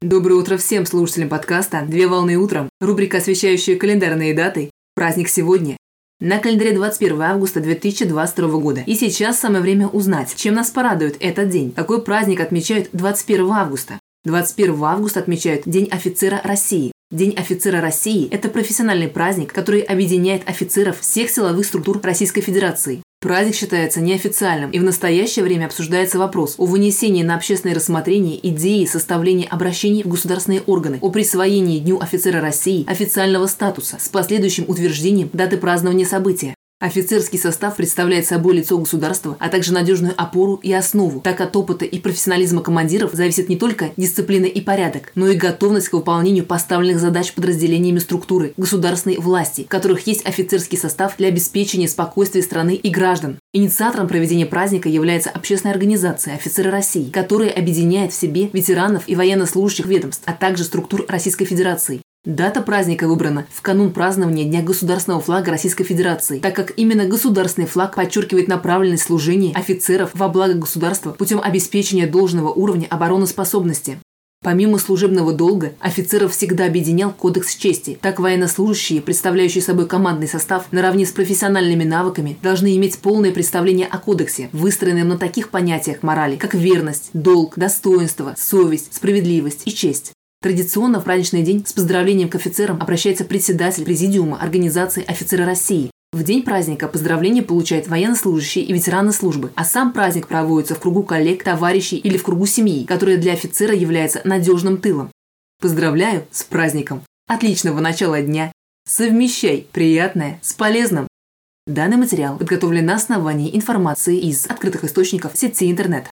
Доброе утро всем слушателям подкаста «Две волны утром», рубрика, освещающая календарные даты. Праздник сегодня. На календаре 21 августа 2022 года. И сейчас самое время узнать, чем нас порадует этот день. Какой праздник отмечают 21 августа? 21 августа отмечают День офицера России. День офицера России – это профессиональный праздник, который объединяет офицеров всех силовых структур Российской Федерации. Праздник считается неофициальным, и в настоящее время обсуждается вопрос о вынесении на общественное рассмотрение идеи составления обращений в государственные органы о присвоении Дню офицера России официального статуса с последующим утверждением даты празднования события. Офицерский состав представляет собой лицо государства, а также надежную опору и основу. Так от опыта и профессионализма командиров зависит не только дисциплина и порядок, но и готовность к выполнению поставленных задач подразделениями структуры государственной власти, в которых есть офицерский состав для обеспечения спокойствия страны и граждан. Инициатором проведения праздника является общественная организация «Офицеры России», которая объединяет в себе ветеранов и военнослужащих ведомств, а также структур Российской Федерации. Дата праздника выбрана в канун празднования Дня государственного флага Российской Федерации, так как именно государственный флаг подчеркивает направленность служения офицеров во благо государства путем обеспечения должного уровня обороноспособности. Помимо служебного долга, офицеров всегда объединял Кодекс чести. Так военнослужащие, представляющие собой командный состав, наравне с профессиональными навыками, должны иметь полное представление о кодексе, выстроенном на таких понятиях морали, как верность, долг, достоинство, совесть, справедливость и честь. Традиционно в праздничный день с поздравлением к офицерам обращается председатель Президиума Организации «Офицеры России». В день праздника поздравления получают военнослужащие и ветераны службы, а сам праздник проводится в кругу коллег, товарищей или в кругу семьи, которая для офицера является надежным тылом. Поздравляю с праздником! Отличного начала дня! Совмещай приятное с полезным! Данный материал подготовлен на основании информации из открытых источников сети интернет.